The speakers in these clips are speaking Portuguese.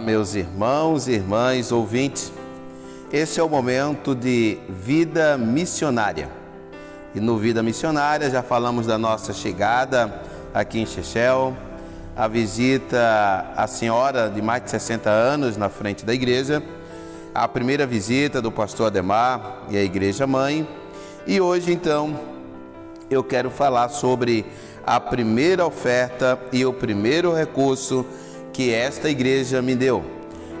meus irmãos e irmãs ouvintes. Esse é o momento de vida missionária. E no Vida Missionária já falamos da nossa chegada aqui em Chechel, a visita à senhora de mais de 60 anos na frente da igreja, a primeira visita do pastor Ademar e a igreja mãe. E hoje então eu quero falar sobre a primeira oferta e o primeiro recurso que esta igreja me deu.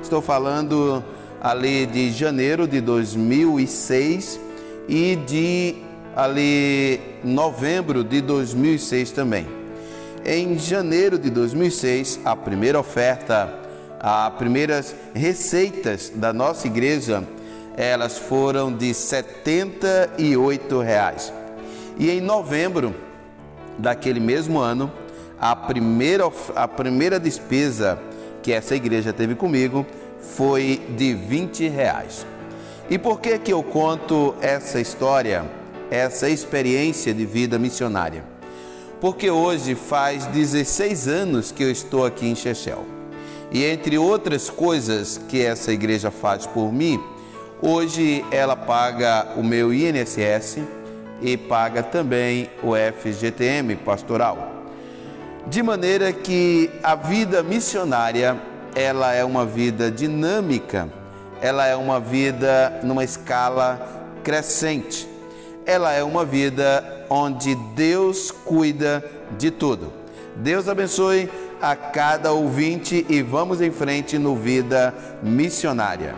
Estou falando ali de janeiro de 2006 e de ali novembro de 2006 também. Em janeiro de 2006, a primeira oferta, as primeiras receitas da nossa igreja, elas foram de 78 reais. E em novembro daquele mesmo ano, a primeira, a primeira despesa que essa igreja teve comigo foi de 20 reais. E por que que eu conto essa história, essa experiência de vida missionária? Porque hoje faz 16 anos que eu estou aqui em Chechel. E entre outras coisas que essa igreja faz por mim, hoje ela paga o meu INSS e paga também o FGTM pastoral. De maneira que a vida missionária, ela é uma vida dinâmica, ela é uma vida numa escala crescente. Ela é uma vida onde Deus cuida de tudo. Deus abençoe a cada ouvinte e vamos em frente no Vida Missionária.